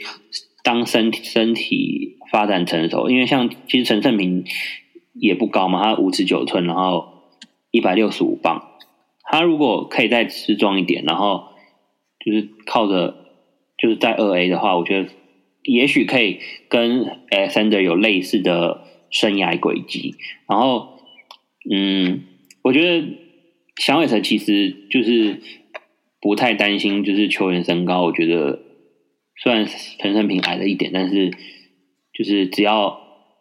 当身体身体发展成熟，因为像其实陈胜平也不高嘛，他五尺九寸，然后一百六十五磅，他如果可以再吃壮一点，然后就是靠着就是在二 A 的话，我觉得也许可以跟 Alexander 有类似的生涯轨迹，然后嗯，我觉得小伟成其实就是不太担心，就是球员身高，我觉得。虽然陈胜平矮了一点，但是就是只要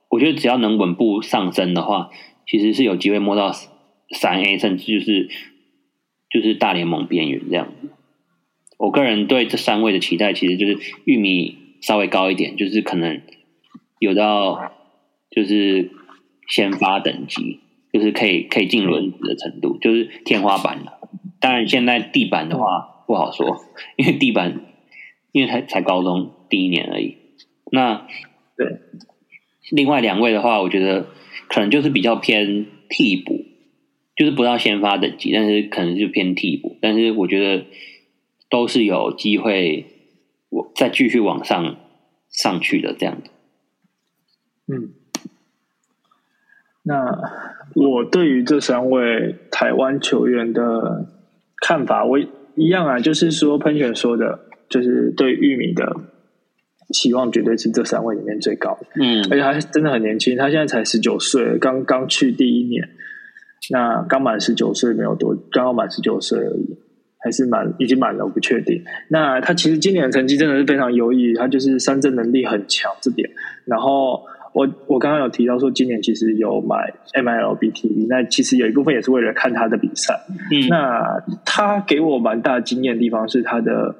我觉得只要能稳步上升的话，其实是有机会摸到三 A，甚至就是就是大联盟边缘这样子。我个人对这三位的期待，其实就是玉米稍微高一点，就是可能有到就是先发等级，就是可以可以进轮子的程度，就是天花板了。当然，现在地板的话不好说，因为地板。因为才才高中第一年而已，那对另外两位的话，我觉得可能就是比较偏替补，就是不到先发等级，但是可能就偏替补。但是我觉得都是有机会，我再继续往上上去的这样子。嗯，那我对于这三位台湾球员的看法，我一样啊，就是说喷泉说的。就是对玉米的期望绝对是这三位里面最高的，嗯，而且他真的很年轻，他现在才十九岁，刚刚去第一年，那刚满十九岁没有多，刚刚满十九岁而已，还是满已经满了，我不确定。那他其实今年的成绩真的是非常优异，他就是三振能力很强这点，然后。我我刚刚有提到说，今年其实有买 MLB TV，那其实有一部分也是为了看他的比赛。嗯，那他给我蛮大经验的地方是他的。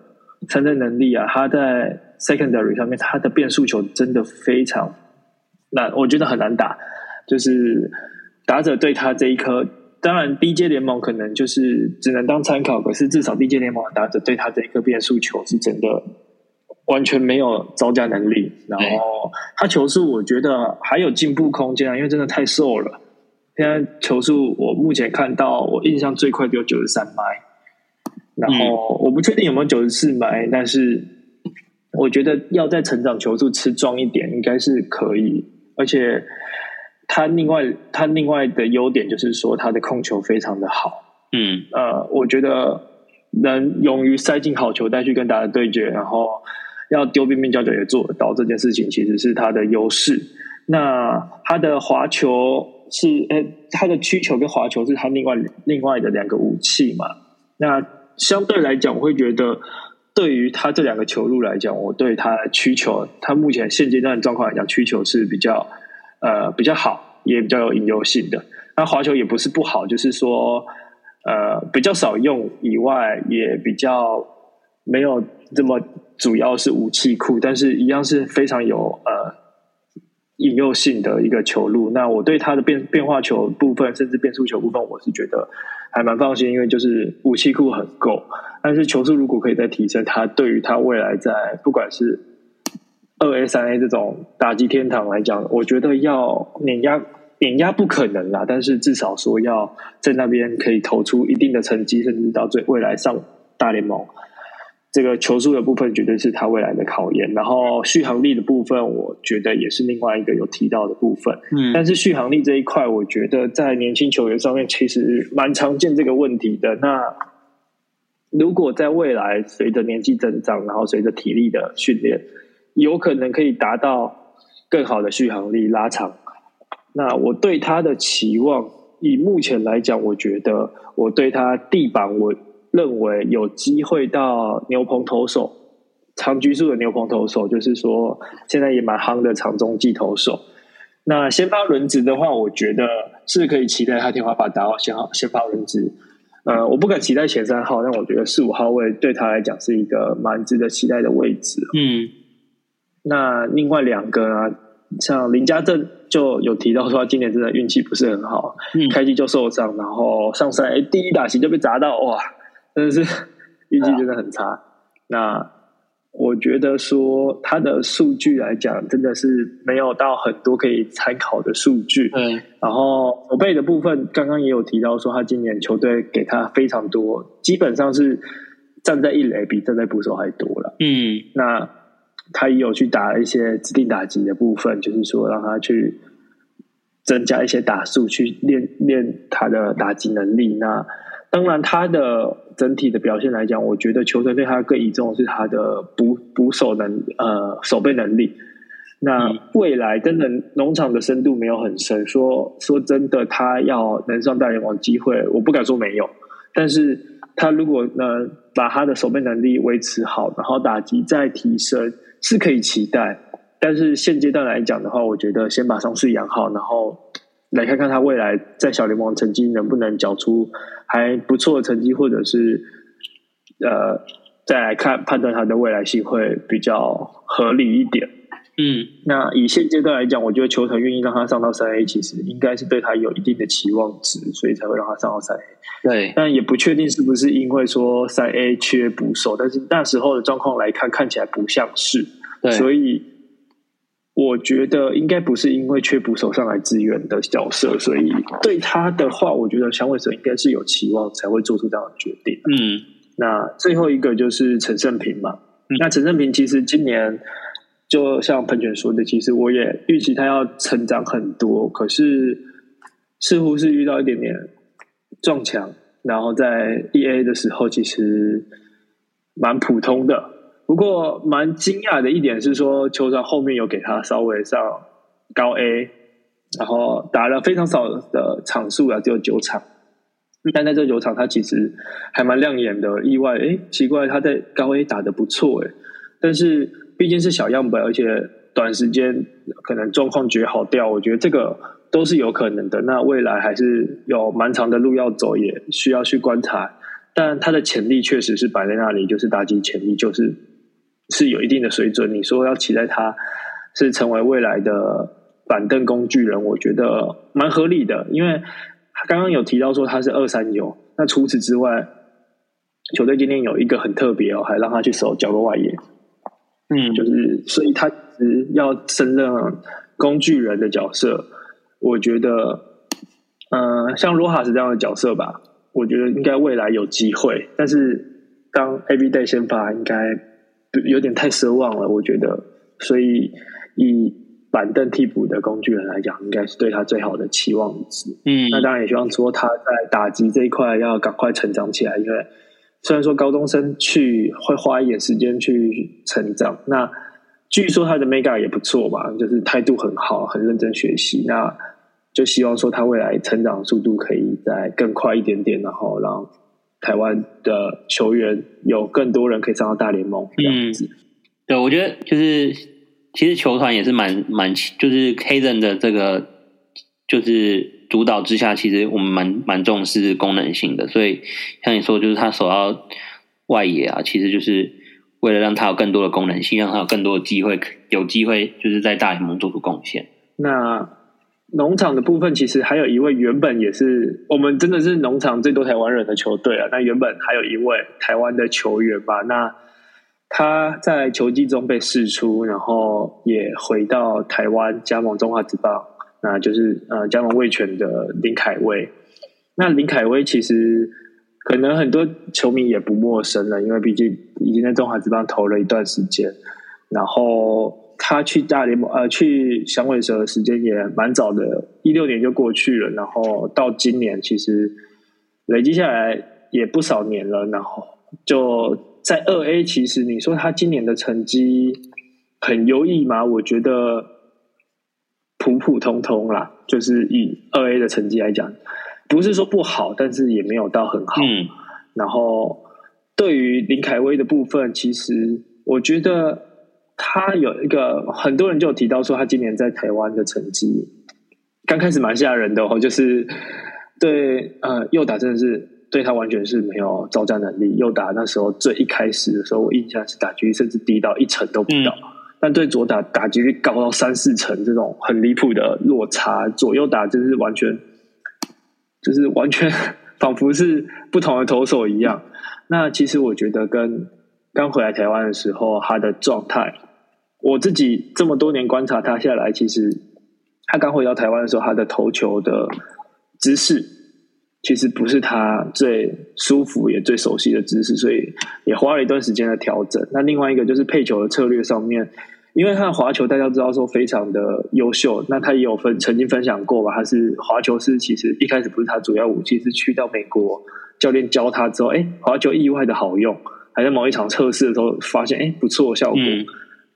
承认能力啊，他在 secondary 上面，他的变速球真的非常难，我觉得很难打。就是打者对他这一颗，当然低阶联盟可能就是只能当参考，可是至少低阶联盟的打者对他这一颗变速球是真的完全没有招架能力。然后他球速，我觉得还有进步空间啊，因为真的太瘦了。现在球速，我目前看到我印象最快只有九十三迈。然后我不确定有没有九十四迈，但是我觉得要在成长球速吃壮一点，应该是可以。而且他另外他另外的优点就是说他的控球非常的好。嗯，呃，我觉得能勇于塞进好球带去跟大家对决，然后要丢边边角角也做得到这件事情，其实是他的优势。那他的滑球是，呃，他的曲球跟滑球是他另外另外的两个武器嘛？那相对来讲，我会觉得，对于他这两个球路来讲，我对他需求，他目前现阶段状况来讲，需求是比较呃比较好，也比较有引诱性的。那滑球也不是不好，就是说呃比较少用以外，也比较没有这么主要是武器库，但是一样是非常有呃引诱性的一个球路。那我对他的变变化球部分，甚至变速球部分，我是觉得。还蛮放心，因为就是武器库很够，但是球速如果可以再提升，他对于他未来在不管是二 A、三 A 这种打击天堂来讲，我觉得要碾压碾压不可能啦，但是至少说要在那边可以投出一定的成绩，甚至到最未来上大联盟。这个球速的部分绝对是他未来的考验，然后续航力的部分，我觉得也是另外一个有提到的部分。嗯，但是续航力这一块，我觉得在年轻球员上面其实蛮常见这个问题的。那如果在未来随着年纪增长，然后随着体力的训练，有可能可以达到更好的续航力拉长。那我对他的期望，以目前来讲，我觉得我对他地板我。认为有机会到牛棚投手，长局数的牛棚投手，就是说现在也蛮夯的长中继投手。那先发轮值的话，我觉得是可以期待他天花板达到先号先发轮值。呃，我不敢期待前三号，但我觉得四五号位对他来讲是一个蛮值得期待的位置。嗯，那另外两个啊，像林家正就有提到说，今年真的运气不是很好，开机就受伤，然后上赛哎第一打席就被砸到，哇！真的是运气真的很差。那我觉得说他的数据来讲，真的是没有到很多可以参考的数据。嗯，然后守备的部分，刚刚也有提到说，他今年球队给他非常多，基本上是站在一垒比站在捕手还多了。嗯，那他也有去打一些指定打击的部分，就是说让他去增加一些打数，去练练他的打击能力。那当然，他的整体的表现来讲，我觉得球队对他更倚重的是他的捕捕手能呃守备能力。那未来真的农场的深度没有很深，说说真的，他要能上大联盟机会，我不敢说没有，但是他如果能把他的守备能力维持好，然后打击再提升，是可以期待。但是现阶段来讲的话，我觉得先把伤势养好，然后来看看他未来在小联盟成绩能不能缴出还不错的成绩，或者是呃再来看判断他的未来性会比较合理一点。嗯，那以现阶段来讲，我觉得球团愿意让他上到三 A，其实应该是对他有一定的期望值，所以才会让他上到三 A。对，但也不确定是不是因为说三 A 缺捕手，但是那时候的状况来看，看起来不像是。对，所以我觉得应该不是因为缺捕手上来支援的角色，所以对他的话，我觉得响尾蛇应该是有期望才会做出这样的决定。嗯，那最后一个就是陈胜平嘛，那陈胜平其实今年。就像喷泉说的，其实我也预期他要成长很多，可是似乎是遇到一点点撞墙，然后在 E A 的时候其实蛮普通的。不过蛮惊讶的一点是说，球场后面有给他稍微上高 A，然后打了非常少的场数啊，只有九场，但在这九场他其实还蛮亮眼的。意外，哎，奇怪，他在高 A 打的不错，哎，但是。毕竟是小样本，而且短时间可能状况绝好掉，我觉得这个都是有可能的。那未来还是有蛮长的路要走，也需要去观察。但他的潜力确实是摆在那里，就是打击潜力，就是是有一定的水准。你说要期待他是成为未来的板凳工具人，我觉得蛮合理的。因为刚刚有提到说他是二三游，那除此之外，球队今天有一个很特别哦，还让他去守角落外野。嗯，就是，所以他只要胜任工具人的角色。我觉得，嗯，像罗哈斯这样的角色吧，我觉得应该未来有机会。但是，当 Every Day 先发，应该有点太奢望了。我觉得，所以以板凳替补的工具人来讲，应该是对他最好的期望值。嗯，那当然也希望说他在打击这一块要赶快成长起来，因为。虽然说高中生去会花一点时间去成长，那据说他的 mega 也不错吧，就是态度很好，很认真学习。那就希望说他未来成长速度可以再更快一点点，然后让台湾的球员有更多人可以上到大联盟这样子。对，我觉得就是其实球团也是蛮蛮，就是 K 人的这个就是。主导之下，其实我们蛮蛮重视功能性的，所以像你说，就是他首要外野啊，其实就是为了让他有更多的功能性，让他有更多的机会，有机会就是在大联盟做出贡献。那农场的部分，其实还有一位原本也是我们真的是农场最多台湾人的球队啊。那原本还有一位台湾的球员吧，那他在球季中被释出，然后也回到台湾加盟中华职棒。那就是呃，加盟卫权的林凯威。那林凯威其实可能很多球迷也不陌生了，因为毕竟已经在中华职棒投了一段时间。然后他去大联盟呃，去响尾蛇的时间也蛮早的，一六年就过去了。然后到今年其实累积下来也不少年了。然后就在二 A，其实你说他今年的成绩很优异吗？我觉得。普普通通啦，就是以二 A 的成绩来讲，不是说不好，但是也没有到很好。嗯，然后对于林凯威的部分，其实我觉得他有一个很多人就有提到说，他今年在台湾的成绩刚开始蛮吓人的哦，就是对呃右打真的是对他完全是没有招架能力。右打那时候最一开始的时候，我印象是打击率甚至低到一成都不到。但对左打打击率高到三四成，这种很离谱的落差，左右打真是完全，就是完全 仿佛是不同的投手一样。那其实我觉得跟刚回来台湾的时候他的状态，我自己这么多年观察他下来，其实他刚回到台湾的时候，他的投球的姿势其实不是他最舒服也最熟悉的姿势，所以也花了一段时间的调整。那另外一个就是配球的策略上面，因为他的滑球大家知道说非常的优秀，那他也有分曾经分享过吧，他是滑球是其实一开始不是他主要武器，是去到美国教练教他之后，哎，滑球意外的好用，还在某一场测试的时候发现，哎，不错效果，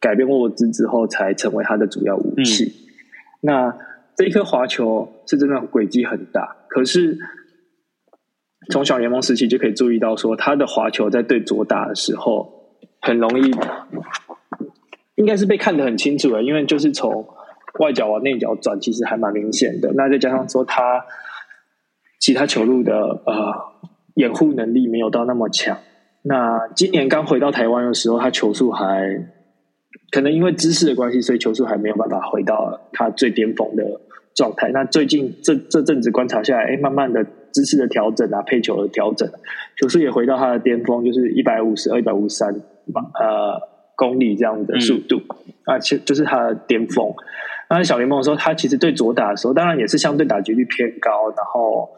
改变握姿之后才成为他的主要武器。那这一颗滑球是真的轨迹很大，可是。从小联盟时期就可以注意到，说他的滑球在对左打的时候，很容易，应该是被看得很清楚了，因为就是从外角往内角转，其实还蛮明显的。那再加上说他其他球路的呃掩护能力没有到那么强。那今年刚回到台湾的时候，他球速还可能因为姿势的关系，所以球速还没有办法回到他最巅峰的状态。那最近这这阵子观察下来，哎，慢慢的。姿势的调整啊，配球的调整，球速也回到它的巅峰，就是一百五十二、一百五十三呃公里这样的速度啊，其就是它的巅峰。那小联盟的时候，他其实对左打的时候，当然也是相对打击率偏高，然后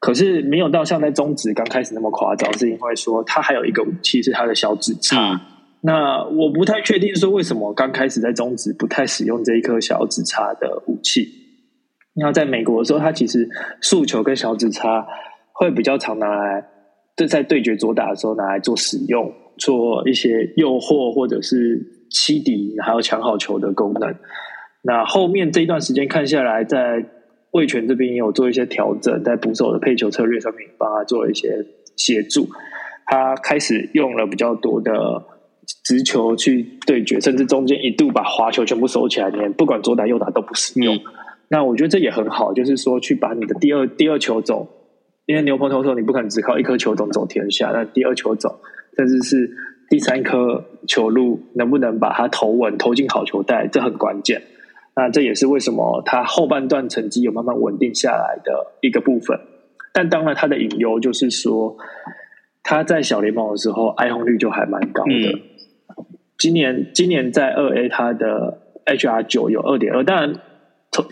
可是没有到像在中指刚开始那么夸张，是因为说他还有一个武器是他的小指叉。那我不太确定说为什么刚开始在中指不太使用这一颗小指叉的武器。那在美国的时候，他其实速球跟小指叉会比较常拿来，对在对决左打的时候拿来做使用，做一些诱惑或者是欺敌，还有抢好球的功能。那后面这一段时间看下来，在卫权这边也有做一些调整，在捕手的配球策略上面帮他做了一些协助。他开始用了比较多的直球去对决，甚至中间一度把滑球全部收起来，连不管左打右打都不使用。那我觉得这也很好，就是说去把你的第二第二球走，因为牛棚投手你不可能只靠一颗球种走天下，那第二球种甚至是第三颗球路能不能把它投稳投进好球带，这很关键。那这也是为什么他后半段成绩有慢慢稳定下来的一个部分。但当然他的隐忧就是说，他在小联盟的时候挨轰率就还蛮高的。今年今年在二 A 他的 HR 九有二点二，当然。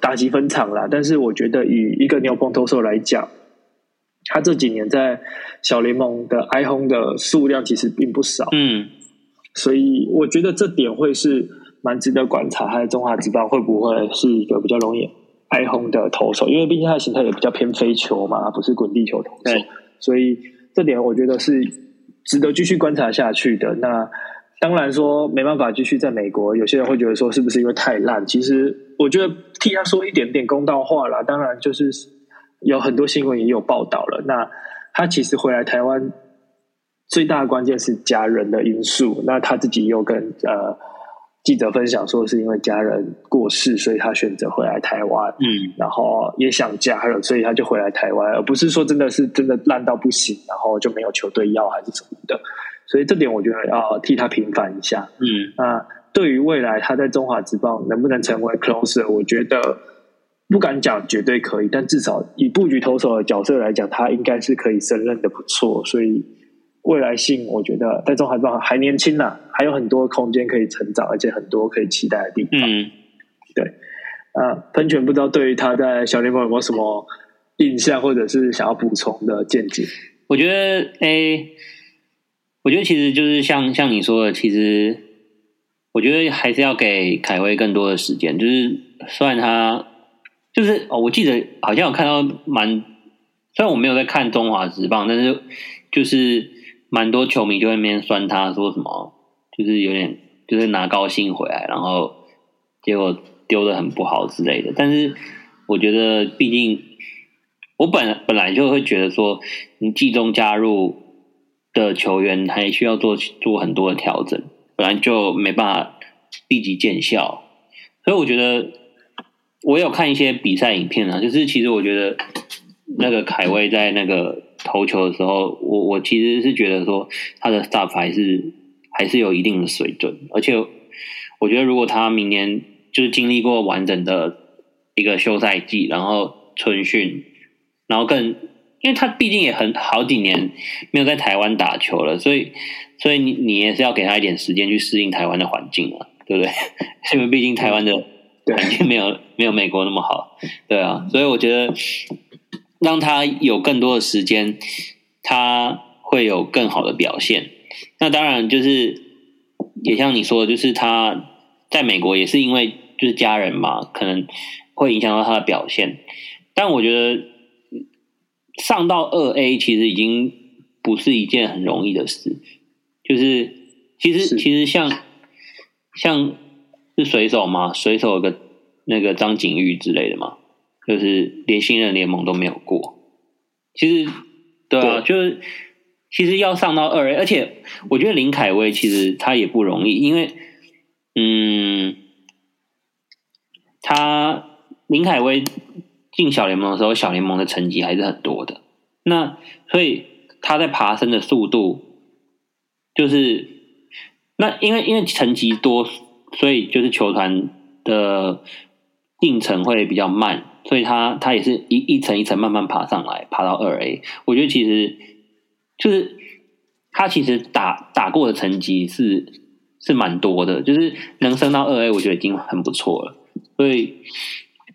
打击分场啦，但是我觉得以一个牛棚投手来讲，他这几年在小联盟的挨轰的数量其实并不少，嗯，所以我觉得这点会是蛮值得观察，他的中华职棒会不会是一个比较容易挨轰的投手？因为毕竟他的形态也比较偏飞球嘛，不是滚地球投手，所以这点我觉得是值得继续观察下去的。那。当然说没办法继续在美国，有些人会觉得说是不是因为太烂？其实我觉得替他说一点点公道话啦。当然就是有很多新闻也有报道了。那他其实回来台湾最大的关键是家人的因素。那他自己又跟呃记者分享说，是因为家人过世，所以他选择回来台湾。嗯，然后也想家了，所以他就回来台湾，而不是说真的是真的烂到不行，然后就没有球队要还是什么的。所以这点我觉得要替他平反一下。嗯，那对于未来他在中华职棒能不能成为 closer，我觉得不敢讲绝对可以，但至少以布局投手的角色来讲，他应该是可以胜任的不错。所以未来性，我觉得在中华职棒还年轻呢，还有很多空间可以成长，而且很多可以期待的地方。嗯，对。啊，喷泉不知道对于他在小联盟有没有什么印象，或者是想要补充的见解？我觉得 A。我觉得其实就是像像你说的，其实我觉得还是要给凯威更多的时间。就是虽然他就是哦，我记得好像有看到蛮，虽然我没有在看中华职棒，但是就是蛮多球迷就在那边酸他说什么，就是有点就是拿高薪回来，然后结果丢的很不好之类的。但是我觉得，毕竟我本本来就会觉得说，你季中加入。的球员还需要做做很多的调整，本来就没办法立即见效，所以我觉得我有看一些比赛影片啊，就是其实我觉得那个凯威在那个投球的时候，我我其实是觉得说他的 stuff 还是还是有一定的水准，而且我觉得如果他明年就是经历过完整的一个休赛季，然后春训，然后更。因为他毕竟也很好几年没有在台湾打球了，所以所以你你也是要给他一点时间去适应台湾的环境啊，对不对？因为毕竟台湾的环境没有没有美国那么好，对啊，所以我觉得让他有更多的时间，他会有更好的表现。那当然就是也像你说的，就是他在美国也是因为就是家人嘛，可能会影响到他的表现。但我觉得上到二 A 其实已经不是一件很容易的事，就是其实其实像像是水手嘛，水手有个那个张景玉之类的嘛。就是连新人联盟都没有过，其实对啊，就是其实要上到二 A，而且我觉得林凯威其实他也不容易，因为嗯，他林凯威进小联盟的时候，小联盟的成绩还是很多的，那所以他在爬升的速度就是那因为因为成绩多，所以就是球团的进程会比较慢。所以他他也是一一层一层慢慢爬上来，爬到二 A。我觉得其实就是他其实打打过的成绩是是蛮多的，就是能升到二 A，我觉得已经很不错了。所以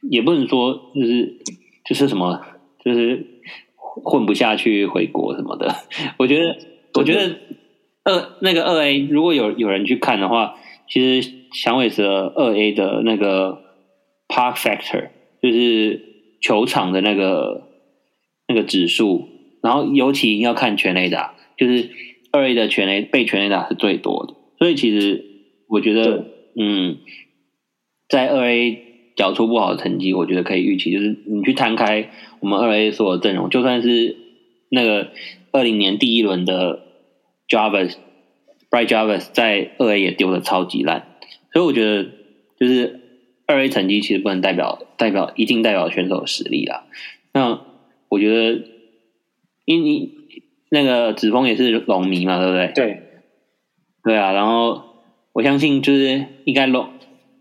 也不能说就是就是什么就是混不下去回国什么的。我觉得我觉得二那个二 A 如果有有人去看的话，其实响尾蛇二 A 的那个 Park Factor。就是球场的那个那个指数，然后尤其要看全垒打，就是二 A 的全垒被全垒打是最多的，所以其实我觉得，嗯，在二 A 缴出不好的成绩，我觉得可以预期，就是你去摊开我们二 A 所有阵容，就算是那个二零年第一轮的 Javas，Bright Javas 在二 A 也丢的超级烂，所以我觉得就是。二 A 成绩其实不能代表代表一定代表选手的实力啦。那我觉得，因你那个子峰也是龙迷嘛，对不对？对，对啊。然后我相信，就是应该龙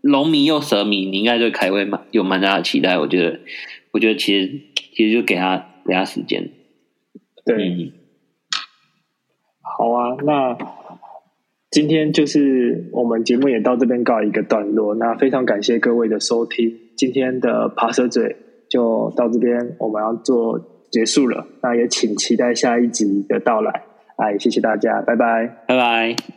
龙迷又蛇迷，你应该对凯威蛮有蛮大的期待。我觉得，我觉得其实其实就给他给他时间。对，好啊，那。今天就是我们节目也到这边告一个段落，那非常感谢各位的收听，今天的爬蛇嘴就到这边，我们要做结束了，那也请期待下一集的到来，哎，谢谢大家，拜拜，拜拜。